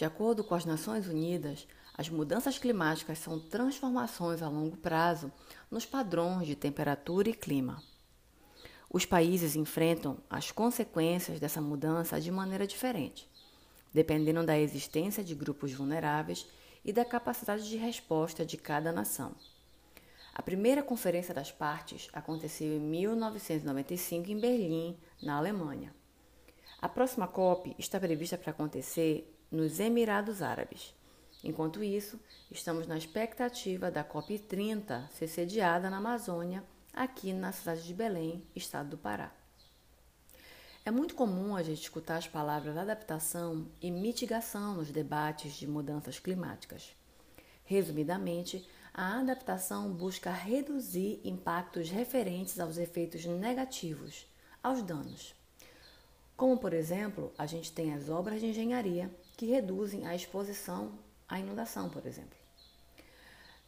De acordo com as Nações Unidas, as mudanças climáticas são transformações a longo prazo nos padrões de temperatura e clima. Os países enfrentam as consequências dessa mudança de maneira diferente, dependendo da existência de grupos vulneráveis e da capacidade de resposta de cada nação. A primeira Conferência das Partes aconteceu em 1995 em Berlim, na Alemanha. A próxima COP está prevista para acontecer nos Emirados Árabes. Enquanto isso, estamos na expectativa da COP30 ser sediada na Amazônia, aqui na cidade de Belém, estado do Pará. É muito comum a gente escutar as palavras adaptação e mitigação nos debates de mudanças climáticas. Resumidamente, a adaptação busca reduzir impactos referentes aos efeitos negativos, aos danos. Como, por exemplo, a gente tem as obras de engenharia que reduzem a exposição à inundação, por exemplo.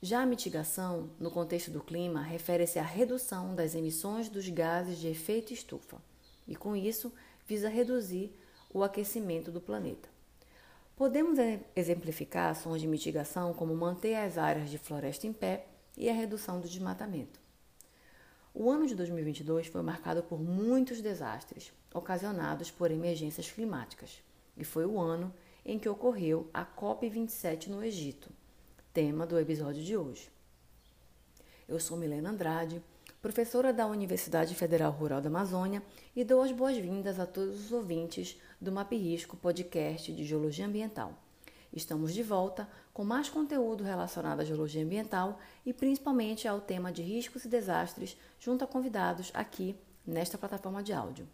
Já a mitigação, no contexto do clima, refere-se à redução das emissões dos gases de efeito estufa e, com isso, visa reduzir o aquecimento do planeta. Podemos exemplificar ações de mitigação como manter as áreas de floresta em pé e a redução do desmatamento. O ano de 2022 foi marcado por muitos desastres ocasionados por emergências climáticas e foi o ano em que ocorreu a COP27 no Egito, tema do episódio de hoje. Eu sou Milena Andrade, professora da Universidade Federal Rural da Amazônia e dou as boas-vindas a todos os ouvintes do Map Risco podcast de Geologia Ambiental. Estamos de volta com mais conteúdo relacionado à geologia ambiental e principalmente ao tema de riscos e desastres, junto a convidados aqui nesta plataforma de áudio.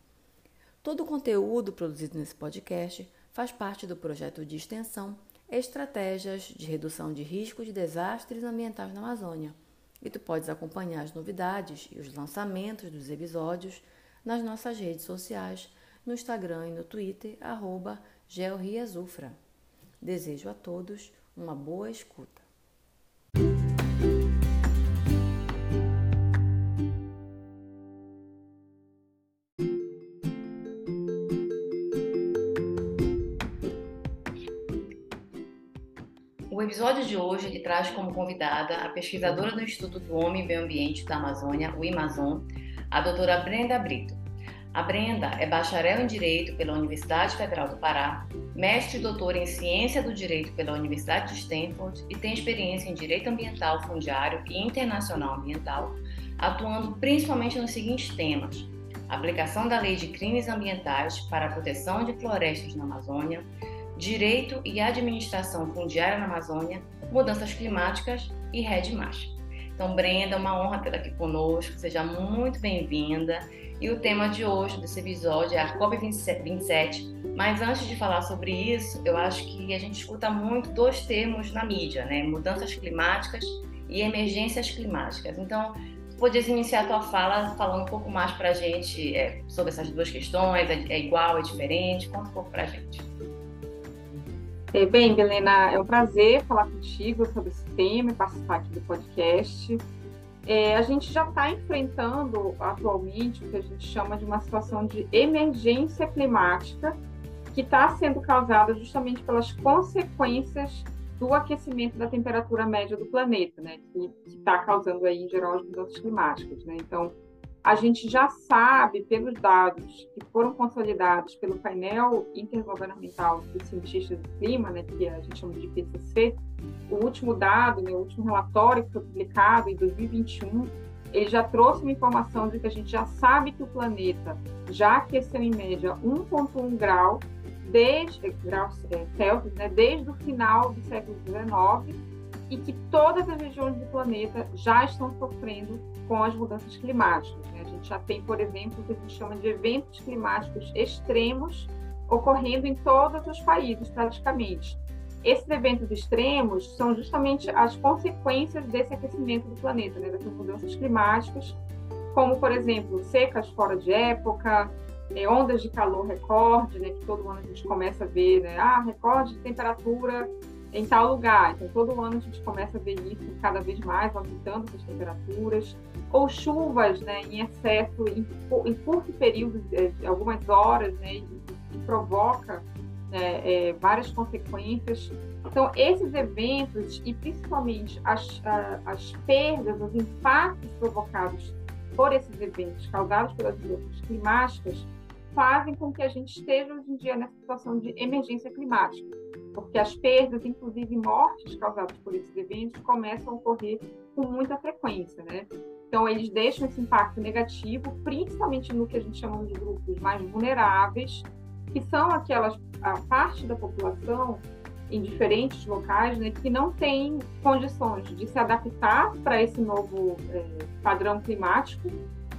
Todo o conteúdo produzido nesse podcast faz parte do projeto de extensão Estratégias de Redução de Riscos de Desastres Ambientais na Amazônia. E tu podes acompanhar as novidades e os lançamentos dos episódios nas nossas redes sociais, no Instagram e no Twitter, arroba. Desejo a todos uma boa escuta. O episódio de hoje ele traz como convidada a pesquisadora do Instituto do Homem e Meio Ambiente da Amazônia, o IMAZON, a doutora Brenda Brito. A Brenda é bacharel em Direito pela Universidade Federal do Pará, mestre e doutora em Ciência do Direito pela Universidade de Stanford e tem experiência em Direito Ambiental Fundiário e Internacional Ambiental, atuando principalmente nos seguintes temas: aplicação da Lei de Crimes Ambientais para a proteção de florestas na Amazônia, direito e administração fundiária na Amazônia, mudanças climáticas e Red Marcha. Então, Brenda, é uma honra tê-la aqui conosco, seja muito bem-vinda. E o tema de hoje, desse episódio, é a COP27. Mas antes de falar sobre isso, eu acho que a gente escuta muito dois termos na mídia, né? Mudanças climáticas e emergências climáticas. Então, podias iniciar a tua fala falando um pouco mais para a gente é, sobre essas duas questões, é, é, igual, é diferente? Conta um pouco para a gente. É, bem, Helena, é um prazer falar contigo sobre esse tema e participar aqui do podcast. É, a gente já está enfrentando atualmente o que a gente chama de uma situação de emergência climática, que está sendo causada justamente pelas consequências do aquecimento da temperatura média do planeta, né, que está causando aí em geral as mudanças climáticas, né. Então, a gente já sabe pelos dados que foram consolidados pelo painel intergovernamental dos cientistas do clima, né, que a gente chama de IPCC, o último dado, né, o último relatório que foi publicado em 2021, ele já trouxe uma informação de que a gente já sabe que o planeta já aqueceu em média 1,1 grau desde graus é, Celsius, né, desde o final do século XIX e que todas as regiões do planeta já estão sofrendo com as mudanças climáticas. Né? A gente já tem, por exemplo, o que a gente chama de eventos climáticos extremos ocorrendo em todos os países, praticamente. Esses eventos extremos são justamente as consequências desse aquecimento do planeta, né? dessas mudanças climáticas, como, por exemplo, secas fora de época, é, ondas de calor recorde, né? que todo ano a gente começa a ver, né? ah, recorde de temperatura em tal lugar. Então, todo ano a gente começa a ver isso cada vez mais, aumentando as temperaturas, ou chuvas né, em excesso, em, em curto período, de algumas horas, né, que provoca né, é, várias consequências. Então, esses eventos e principalmente as, as perdas, os impactos provocados por esses eventos causados pelas mudanças climáticas fazem com que a gente esteja hoje em dia nessa situação de emergência climática, porque as perdas, inclusive mortes causadas por esses eventos, começam a ocorrer com muita frequência, né? Então, eles deixam esse impacto negativo, principalmente no que a gente chama de grupos mais vulneráveis, que são aquelas a parte da população em diferentes locais né, que não tem condições de se adaptar para esse novo é, padrão climático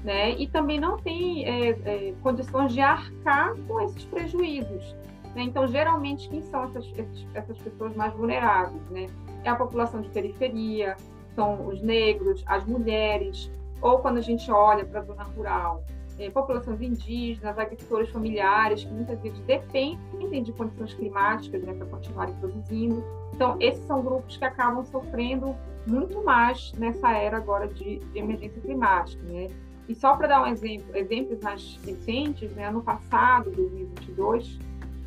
né, e também não tem é, é, condições de arcar com esses prejuízos. Né? Então, geralmente, quem são essas, essas pessoas mais vulneráveis? Né? É a população de periferia, são os negros, as mulheres, ou quando a gente olha para a zona rural, é, populações indígenas, agricultores familiares, que muitas vezes dependem de condições climáticas né, para continuarem produzindo. Então, esses são grupos que acabam sofrendo muito mais nessa era agora de, de emergência climática. Né? E só para dar um exemplo, exemplos mais recentes, né, ano passado, 2022,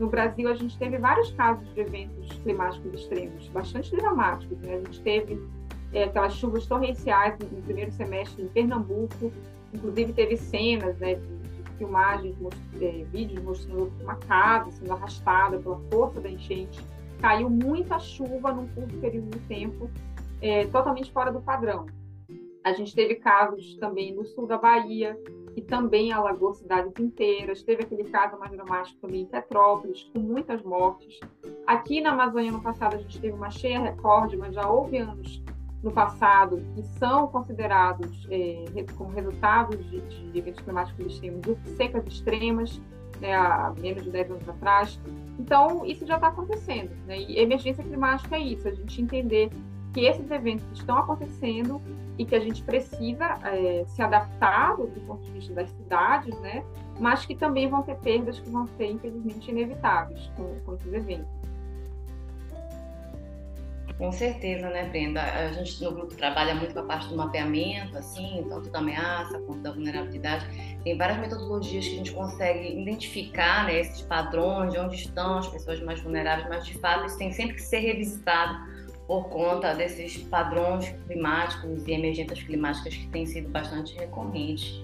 no Brasil a gente teve vários casos de eventos climáticos extremos, bastante dramáticos. Né? A gente teve é, aquelas chuvas torrenciais no primeiro semestre em Pernambuco, Inclusive teve cenas né, de, de filmagens, é, vídeos mostrando uma casa sendo arrastada pela força da enchente. Caiu muita chuva num curto período de tempo, é, totalmente fora do padrão. A gente teve casos também no sul da Bahia, que também alagou cidades inteiras. Teve aquele caso mais dramático também em Petrópolis, com muitas mortes. Aqui na Amazônia, no passado, a gente teve uma cheia recorde, mas já houve anos no passado que são considerados é, como resultados de, de, eventos climáticos extremos, de secas extremas, né, há menos de 10 anos atrás. Então, isso já está acontecendo. Né? E emergência climática é isso, a gente entender que esses eventos estão acontecendo e que a gente precisa é, se adaptar do ponto de vista das cidades, né? mas que também vão ter perdas que vão ser, infelizmente, inevitáveis com, com esses eventos. Com certeza, né, Brenda? A gente no grupo trabalha muito com a parte do mapeamento, assim, tanto da ameaça quanto da vulnerabilidade. Tem várias metodologias que a gente consegue identificar né, esses padrões, de onde estão as pessoas mais vulneráveis, mas de fato isso tem sempre que ser revisitado por conta desses padrões climáticos e emergências climáticas que têm sido bastante recorrentes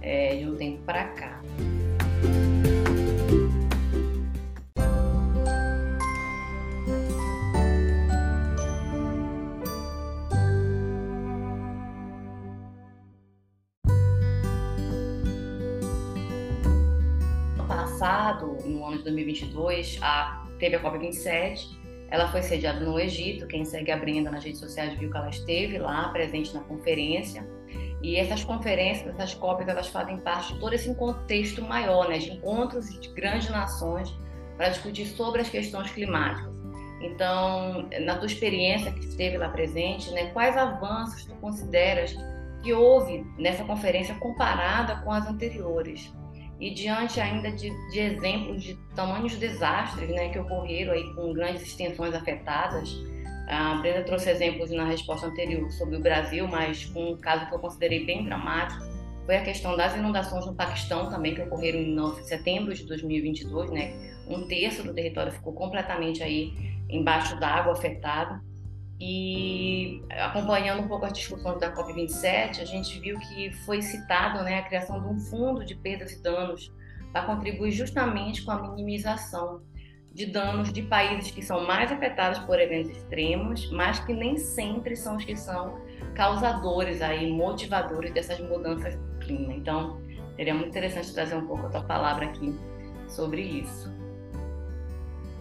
é, de um tempo para cá. passado, no ano de 2022, a, teve a COP27. Ela foi sediada no Egito. Quem segue a Brenda nas redes sociais viu que ela esteve lá, presente na conferência. E essas conferências, essas COPs, elas fazem parte de todo esse contexto maior, né, de encontros de grandes nações para discutir sobre as questões climáticas. Então, na tua experiência que esteve lá presente, né, quais avanços tu consideras que houve nessa conferência comparada com as anteriores? E diante ainda de, de exemplos de tamanhos desastres né, que ocorreram aí com grandes extensões afetadas, a Brenda trouxe exemplos na resposta anterior sobre o Brasil, mas um caso que eu considerei bem dramático foi a questão das inundações no Paquistão também, que ocorreram em setembro de 2022, né? Um terço do território ficou completamente aí embaixo d'água, afetado. E acompanhando um pouco as discussões da COP27, a gente viu que foi citado né, a criação de um fundo de perdas e danos para contribuir justamente com a minimização de danos de países que são mais afetados por eventos extremos, mas que nem sempre são os que são causadores aí, motivadores dessas mudanças do clima. Então, seria muito interessante trazer um pouco a tua palavra aqui sobre isso.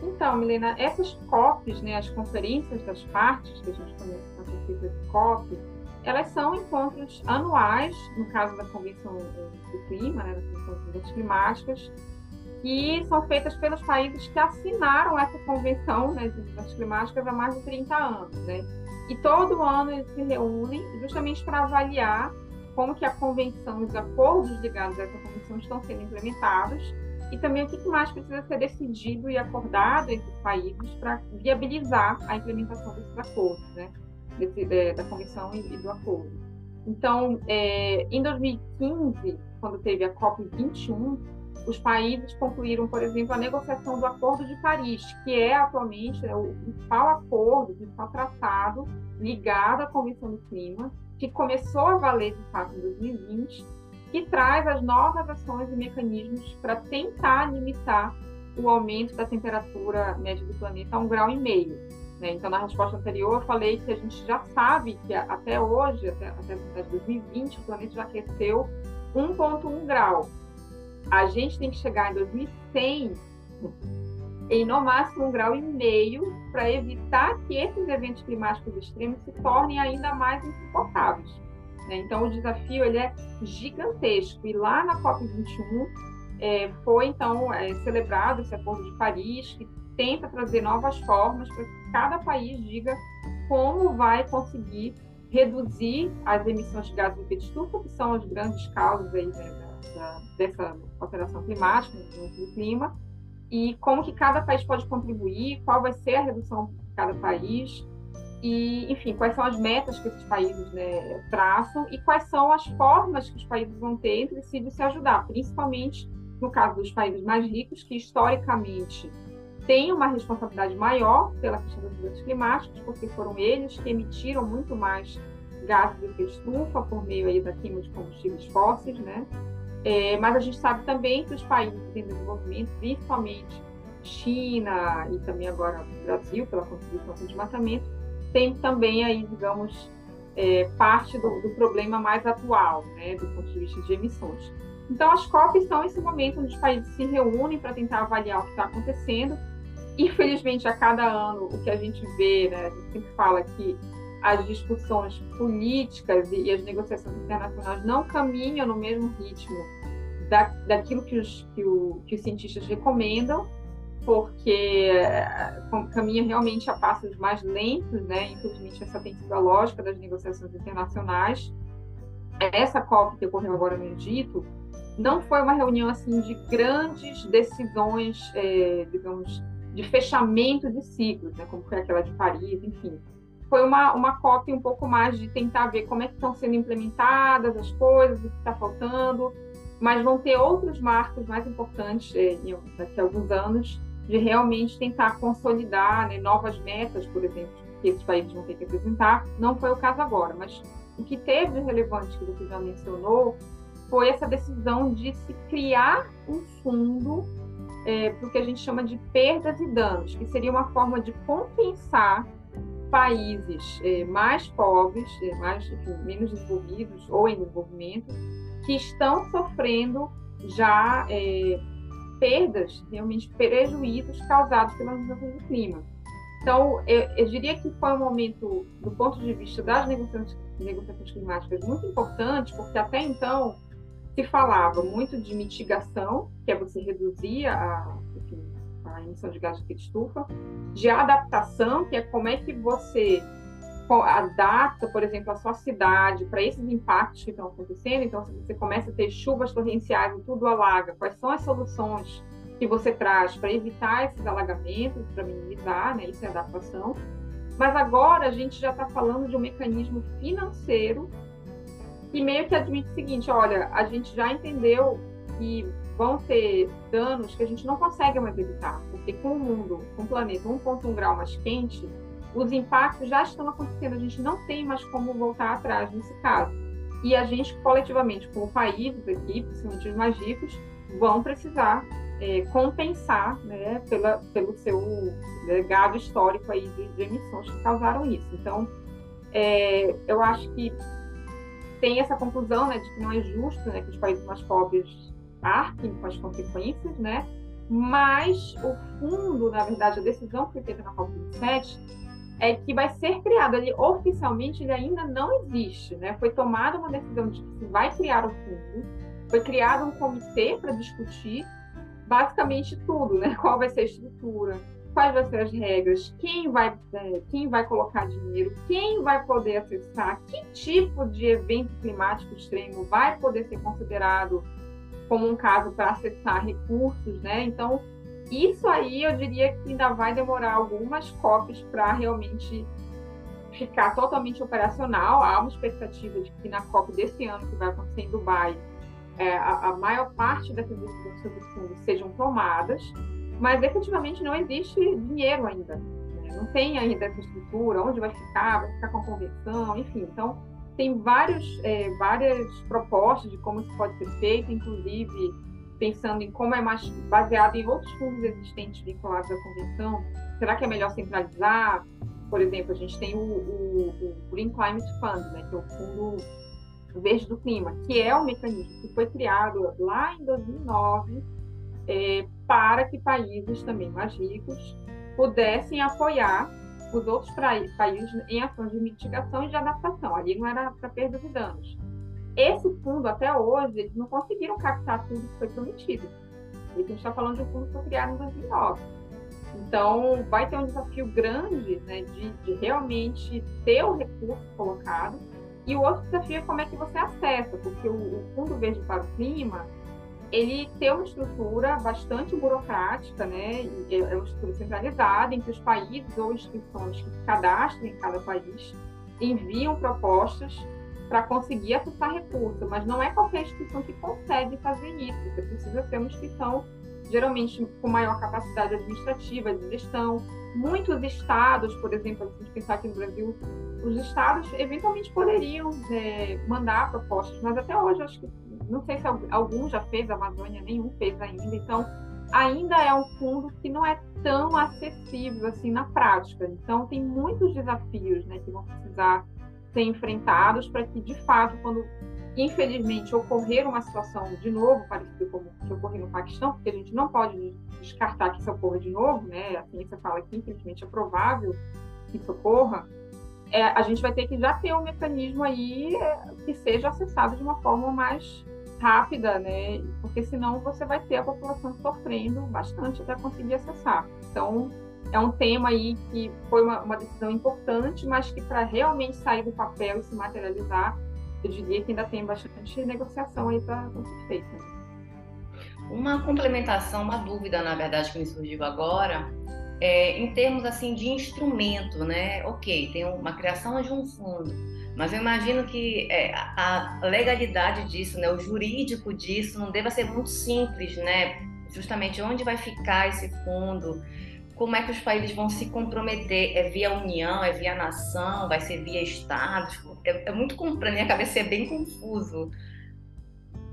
Então, Milena, essas COPs, né, as conferências das partes que a gente participa de COP, elas são encontros anuais, no caso da Convenção do Clima, né, da Convenção de Mudanças Climáticas, que são feitas pelos países que assinaram essa convenção né, de mudanças climáticas há mais de 30 anos. Né? E todo ano eles se reúnem justamente para avaliar como que a convenção os acordos ligados a essa convenção estão sendo implementados e também o que mais precisa ser decidido e acordado entre os países para viabilizar a implementação desses acordos, né? Desse, de, da Comissão e, e, do acordo. Então, é, em 2015, quando teve a COP21, os países concluíram, por exemplo, a negociação do Acordo de Paris, que é atualmente né, o principal acordo, o principal tratado ligado à Convenção do Clima, que começou a valer de fato em 2020, que traz as novas ações e mecanismos para tentar limitar o aumento da temperatura média do planeta a um grau e meio. Né? Então, na resposta anterior, eu falei que a gente já sabe que até hoje, até, até 2020, o planeta já aqueceu 1,1 grau. A gente tem que chegar em 2100 em no máximo um grau e meio para evitar que esses eventos climáticos extremos se tornem ainda mais insuportáveis. Né? Então o desafio ele é gigantesco e lá na COP 21 é, foi então é, celebrado esse Acordo de Paris que tenta trazer novas formas para que cada país diga como vai conseguir reduzir as emissões de gases de efeito estufa, que são as grandes causas aí, né, da, dessa alteração climática, do clima, e como que cada país pode contribuir, qual vai ser a redução de cada país, e, enfim, quais são as metas que esses países né, traçam e quais são as formas que os países vão ter entre si de se ajudar, principalmente no caso dos países mais ricos, que historicamente têm uma responsabilidade maior pela questão das mudanças climáticas, porque foram eles que emitiram muito mais gases de efeito estufa por meio aí da queima de combustíveis fósseis, né? É, mas a gente sabe também que os países em desenvolvimento, principalmente China e também agora Brasil, pela contribuição com o desmatamento, tem também aí, digamos, é, parte do, do, problema mais atual, né, do ponto de vista de emissões. Então, as COPs são esse momento onde os países se reúnem para tentar avaliar o que está acontecendo. Infelizmente, a cada ano, o que a gente vê, né, a gente sempre fala que as discussões políticas e, as negociações internacionais não caminham no mesmo ritmo da, daquilo que os, que, o, que os cientistas recomendam, porque eh, caminha realmente a passos mais lentos, né? Infelizmente, essa tem sido a lógica das negociações internacionais. Essa COP que ocorreu agora no Egito não foi uma reunião assim de grandes decisões, é, digamos, de fechamento de ciclos, né? Como foi aquela de Paris, enfim foi uma, uma COP um pouco mais de tentar ver como é que estão sendo implementadas as coisas, o que está faltando, mas vão ter outros marcos mais importantes eh, daqui a alguns anos de realmente tentar consolidar né, novas metas, por exemplo, que esses países vão ter que apresentar. Não foi o caso agora, mas o que teve de relevante que você já mencionou foi essa decisão de se criar um fundo é, para o que a gente chama de perdas e danos, que seria uma forma de compensar países é, mais pobres, é, mais enfim, menos desenvolvidos ou em desenvolvimento, que estão sofrendo já é, perdas, realmente prejuízos causados pelas mudanças do clima. Então, eu, eu, diria que foi um momento, do ponto de vista das negociações, negociações climáticas, muito importante, porque até então se falava muito de mitigação, que é você reduzir a, enfim, a emissão de gás de estufa, de adaptação, que é como é que você adapta, por exemplo, a sua cidade para esses impactos que estão acontecendo. Então, se você começa a ter chuvas torrenciais e tudo alaga, quais são as soluções que você traz para evitar esses alagamentos, para minimizar, né? Isso é adaptação. Mas agora a gente já está falando de um mecanismo financeiro que meio que admite o seguinte: olha, a gente já entendeu que vão ter danos que a gente não consegue mais evitar, porque com o mundo, com o planeta 1,1 grau mais quente, os impactos já estão acontecendo, a gente não tem mais como voltar atrás nesse caso. E a gente, coletivamente, como países aqui, principalmente os mais ricos, vão precisar é, compensar né, pela, pelo seu legado histórico aí de, de, emissões que causaram isso. Então, é, eu acho que tem essa conclusão né, de que não é justo né, que os países mais pobres arquem com as consequências, né? Mas o fundo, na verdade, a decisão que foi feita na COP27 é que vai ser criado ali oficialmente, ele ainda não existe, né? Foi tomada uma decisão de que se vai criar o fundo, foi criado um comitê para discutir basicamente tudo, né? Qual vai ser a estrutura, quais vão ser as regras, quem vai, é, quem vai colocar dinheiro, quem vai poder acessar, que tipo de evento climático extremo vai poder ser considerado como um caso para acessar recursos, né? Então, isso aí eu diria que ainda vai demorar algumas cópias para realmente ficar totalmente operacional. Há uma expectativa de que na COP desse ano, que vai acontecer em Dubai, é, a, a, maior parte dessas decisões sobre fundos sejam tomadas, mas efetivamente não existe dinheiro ainda. Né? Não tem ainda essa estrutura, onde vai ficar, vai ficar com a convenção, enfim. Então, tem vários, é, várias propostas de como isso pode ser feito, inclusive pensando em como é mais baseado em outros fundos existentes vinculados à convenção. Será que é melhor centralizar? Por exemplo, a gente tem o, o, o Green Climate Fund, né, que é o Fundo Verde do Clima, que é um mecanismo que foi criado lá em 2009 é, para que países também mais ricos pudessem apoiar os outros países em ações de mitigação e de adaptação. Ali não era para perda de danos. Esse fundo, até hoje, eles não conseguiram captar tudo que foi prometido. E a gente está falando de um fundo que foi criado em 2009. Então, vai ter um desafio grande né, de, de realmente ter o recurso colocado. E o outro desafio é como é que você acessa, porque o, o Fundo Verde para o Clima, ele tem uma estrutura bastante burocrática, né? É, é uma estrutura centralizada em que os países ou instituições que se cadastram em cada país enviam propostas para conseguir acessar recursos, mas não é qualquer instituição que consegue fazer isso. Você precisa ser uma instituição geralmente com maior capacidade administrativa, de gestão. Muitos estados, por exemplo, se a gente pensar aqui no Brasil, os estados eventualmente poderiam é, mandar propostas, mas até hoje acho que não sei se algum já fez, a Amazônia nenhum fez ainda, então ainda é um fundo que não é tão acessível assim na prática. Então tem muitos desafios, né, que vão precisar ser enfrentados para que de fato, quando infelizmente ocorrer uma situação de novo parecida com o que ocorreu no Paquistão, porque a gente não pode descartar que isso ocorra de novo, né? A ciência fala que infelizmente é provável que isso ocorra. É, a gente vai ter que já ter um mecanismo aí é, que seja acessado de uma forma mais rápida, né? Porque senão você vai ter a população sofrendo bastante até conseguir acessar. Então, é um tema aí que foi uma, uma decisão importante, mas que para realmente sair do papel e se materializar, eu diria que ainda tem bastante negociação aí para ser feita. Uma complementação, uma dúvida, na verdade, que me surgiu agora, é, em termos assim de instrumento, né? Ok, tem uma criação de um fundo, mas eu imagino que é, a legalidade disso, né, o jurídico disso, não deva ser muito simples, né? Justamente onde vai ficar esse fundo, como é que os países vão se comprometer? É via União, é via nação, vai ser via Estados? É, é muito, para minha cabeça, é bem confuso.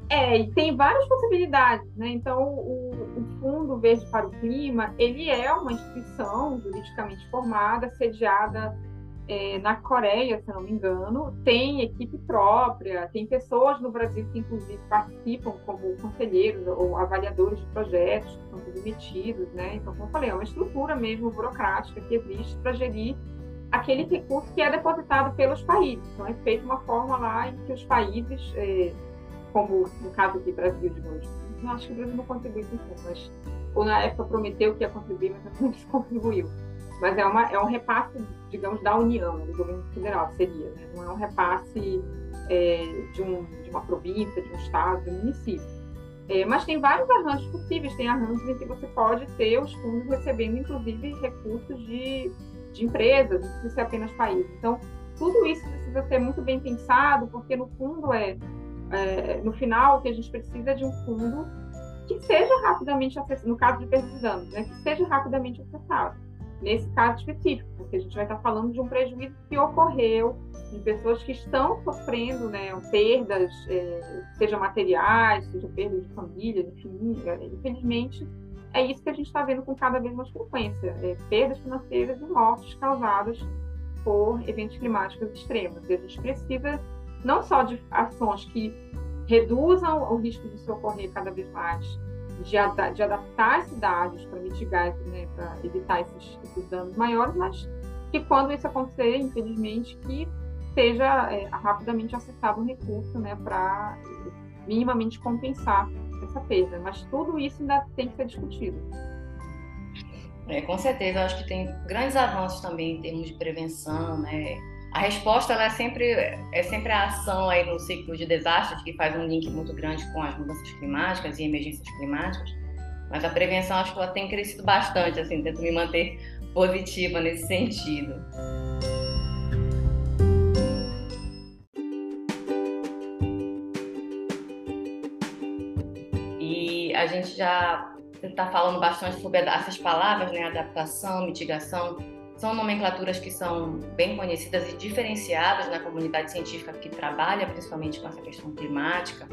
É, e tem várias possibilidades, né? Então, o, o, Fundo Verde para o Clima, ele é uma instituição juridicamente formada, sediada é, na Coreia, se não me engano, tem equipe própria, tem pessoas no Brasil que, inclusive, participam como conselheiros ou avaliadores de projetos que são submetidos, né? Então, como eu falei, é uma estrutura mesmo burocrática que existe para gerir aquele recurso que é depositado pelos países. Então, é feita uma forma lá em que os países, é, como no caso aqui Brasil, de hoje, não acho que o Brasil não contribui com isso, mas ou na época prometeu que ia contribuir, mas não contribuiu mas é, uma, é um repasse, digamos, da União, do governo federal, seria, né? não é um repasse é, de, um, de uma província, de um estado, de um município. É, mas tem vários arranjos possíveis, tem arranjos em que você pode ter os fundos recebendo, inclusive, recursos de, de empresas, não precisa ser apenas país. Então, tudo isso precisa ser muito bem pensado, porque no fundo é, é no final, o que a gente precisa é de um fundo que seja rapidamente acessado, no caso de perdas né, que seja rapidamente acessado nesse caso específico, porque a gente vai estar falando de um prejuízo que ocorreu, de pessoas que estão sofrendo né, perdas, é, seja materiais, seja perdas de família, enfim, é, infelizmente é isso que a gente está vendo com cada vez mais frequência, é, perdas financeiras e mortes causadas por eventos climáticos extremos. E a gente precisa não só de ações que reduzam o risco de se ocorrer cada vez mais, de, ad de adaptar as cidades para mitigar, né, para evitar esses, esses, danos maiores, mas que quando isso acontecer, infelizmente, que seja é, rapidamente acessado um recurso né, para minimamente compensar essa perda. Mas tudo isso ainda tem que ser discutido. É, com certeza, eu acho que tem grandes avanços também em termos de prevenção, né? A resposta é sempre é sempre a ação aí no ciclo de desastres que faz um link muito grande com as mudanças climáticas e emergências climáticas. Mas a prevenção acho que ela tem crescido bastante, assim, tento me manter positiva nesse sentido. gente já está falando bastante sobre essas palavras, né? Adaptação, mitigação. São nomenclaturas que são bem conhecidas e diferenciadas na comunidade científica que trabalha principalmente com essa questão climática.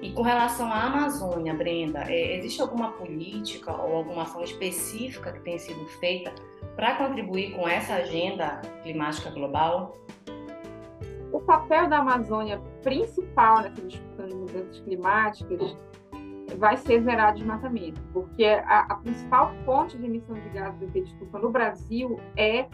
E com relação à Amazônia, Brenda, é, existe alguma política ou alguma ação específica que tenha sido feita para contribuir com essa agenda climática global? O papel da Amazônia principal nessa discussão de mudanças climáticas vai ser zerar desmatamento, porque a, a, principal fonte de emissão de gases de efeito estufa no Brasil é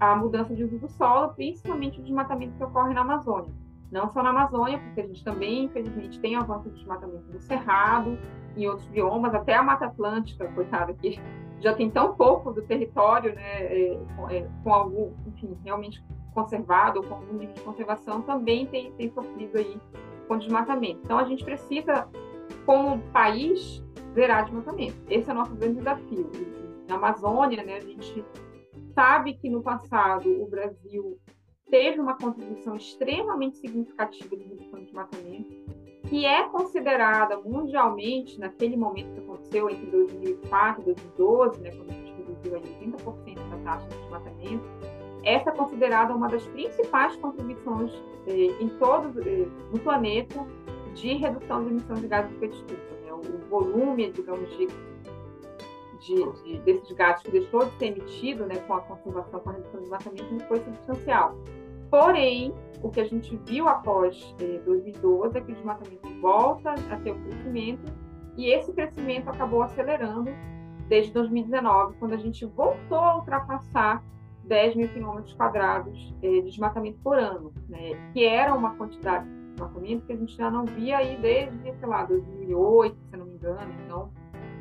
a mudança de uso do solo, principalmente o desmatamento que ocorre na Amazônia. Não só na Amazônia, porque a gente também, infelizmente, tem avanço de desmatamento do Cerrado, em outros biomas, até a Mata Atlântica, coitada, que já tem tão pouco do território, né, é, é, com algum, enfim, realmente conservado ou com algum nível de conservação, também tem, tem sofrido aí com desmatamento. Então, a gente precisa, como país, zerar desmatamento. Esse é o nosso grande desafio. Na Amazônia, né, a gente sabe que no passado o Brasil teve uma contribuição extremamente significativa de redução de desmatamento, que é considerada mundialmente, naquele momento que aconteceu entre 2004 e 2012, né, quando a gente reduziu aí 80% da taxa de desmatamento, essa é considerada uma das principais contribuições eh, em todo eh, no planeta de redução de emissão de gases de efeito estufa. Né? O volume, digamos, de, de, de, desses gases que deixou de ser emitido né, com a conservação, com a redução de desmatamento, foi substancial. Porém, o que a gente viu após eh, 2012 é que o desmatamento volta a ter um crescimento e esse crescimento acabou acelerando desde 2019, quando a gente voltou a ultrapassar 10 mil quilômetros quadrados eh, de desmatamento por ano, né? que era uma quantidade desmatamento que a gente já não via aí desde, sei lá, 2008, se não me engano. Então,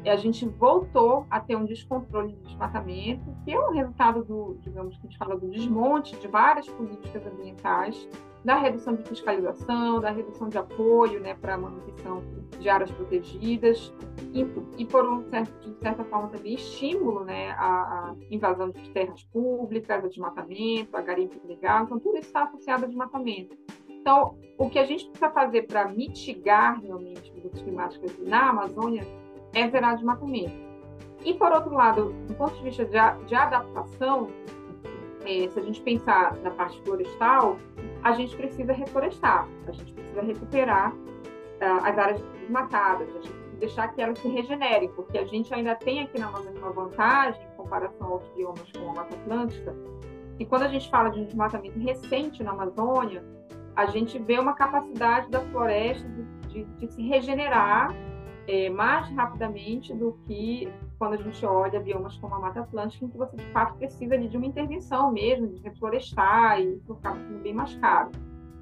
a gente voltou a ter um descontrole de desmatamento, que é um resultado do, digamos que a gente fala do desmonte de várias políticas ambientais, da redução de fiscalização, da redução de apoio né, para a manutenção de áreas protegidas e, e por um certo, de certa forma também estímulo né, à, à invasão de terras públicas, a desmatamento, a garimpo ilegal, então tudo isso está associado a desmatamento. Então, o que a gente precisa fazer para mitigar realmente mudanças climáticas na Amazônia é zerar desmatamento. E, por outro lado, do ponto de vista de, de adaptação, é, se a gente pensar na parte florestal, a gente precisa reflorestar, a gente precisa recuperar uh, as áreas desmatadas, a gente precisa deixar que elas se regenerem, porque a gente ainda tem aqui na Amazônia uma vantagem em comparação aos biomas como a Mata Atlântica, e quando a gente fala de um desmatamento recente na Amazônia, a gente vê uma capacidade da floresta de, de, de se regenerar é, mais rapidamente do que quando a gente olha biomas como a Mata Atlântica, em que você de fato precisa de uma intervenção mesmo, de reflorestar, e isso acaba sendo bem mais caro.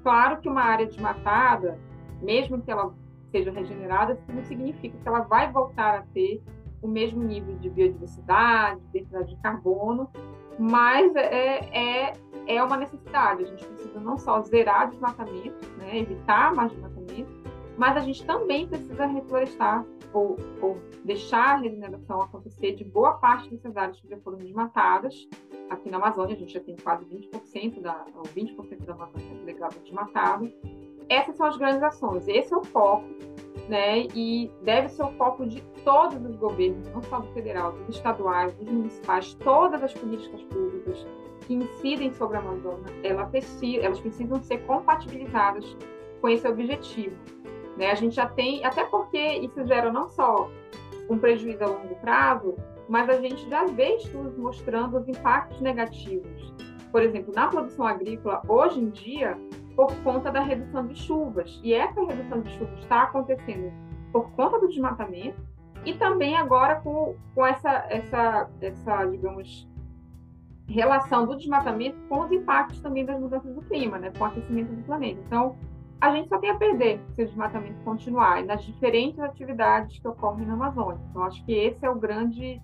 Claro que uma área desmatada, mesmo que ela seja regenerada, isso não significa que ela vai voltar a ter o mesmo nível de biodiversidade, de densidade de carbono, mas é, é, é uma necessidade. A gente precisa não só zerar desmatamento, né, evitar mais desmatamento, mas a gente também precisa reflorestar ou, ou deixar a regeneração acontecer de boa parte dessas áreas que já foram desmatadas. Aqui na Amazônia, a gente já tem quase 20% da, ou 20% da Amazônia legalmente desmatada. Essas são as grandes ações, esse é o foco, né? E deve ser o foco de todos os governos, não só do federal, dos estaduais, dos municipais, todas as políticas públicas que incidem sobre a Amazônia, elas precisam, elas precisam ser compatibilizadas com esse objetivo. Né? A gente já tem, até porque isso gera não só um prejuízo a longo prazo, mas a gente já vê estudos mostrando os impactos negativos. Por exemplo, na produção agrícola, hoje em dia, por conta da redução de chuvas. E essa redução de chuvas está acontecendo por conta do desmatamento e também agora com, com essa, essa, essa, digamos, relação do desmatamento com os impactos também das mudanças do clima, né, com o aquecimento do planeta. Então, a gente só tem a perder se o desmatamento continuar nas diferentes atividades que ocorrem na Amazônia. Então, acho que esse é o grande,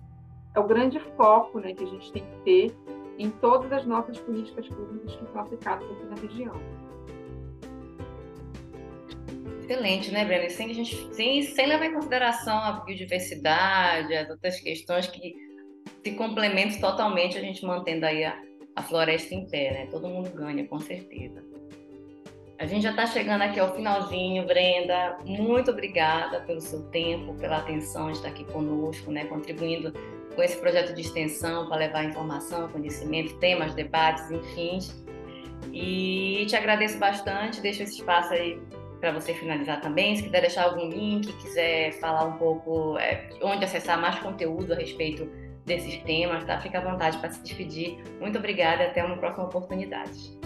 é o grande foco né, que a gente tem que ter em todas as nossas políticas públicas que são aplicadas aqui na região. Excelente, né, Breno? Sem, sem, sem levar em consideração a biodiversidade, as outras questões que se complementam totalmente, a gente mantendo aí a, a floresta em pé, né? Todo mundo ganha, com certeza. A gente já está chegando aqui ao finalzinho, Brenda. Muito obrigada pelo seu tempo, pela atenção de estar aqui conosco, né, contribuindo com esse projeto de extensão para levar informação, conhecimento, temas, debates, enfim. E te agradeço bastante. Deixo esse espaço aí para você finalizar também. Se quiser deixar algum link, quiser falar um pouco é, onde acessar mais conteúdo a respeito desses temas, tá? Fica à vontade para se despedir. Muito obrigada e até uma próxima oportunidade.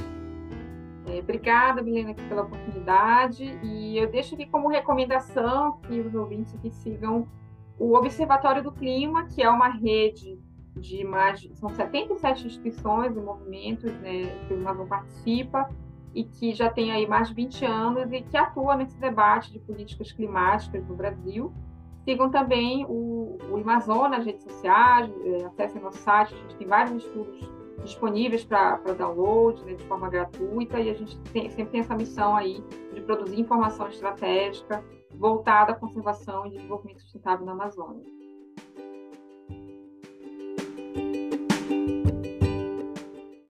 É, obrigada, Milena, pela oportunidade. E eu deixo aqui como recomendação que os ouvintes aqui sigam o Observatório do Clima, que é uma rede de mais são 77 instituições e movimentos né, que o Amazon participa e que já tem aí mais de 20 anos e que atua nesse debate de políticas climáticas no Brasil. Sigam também o, o Amazon nas redes sociais, é, acessem nosso site, a gente tem vários estudos disponíveis para download né, de forma gratuita e a gente tem, sempre tem essa missão aí de produzir informação estratégica voltada à conservação e desenvolvimento sustentável na Amazônia.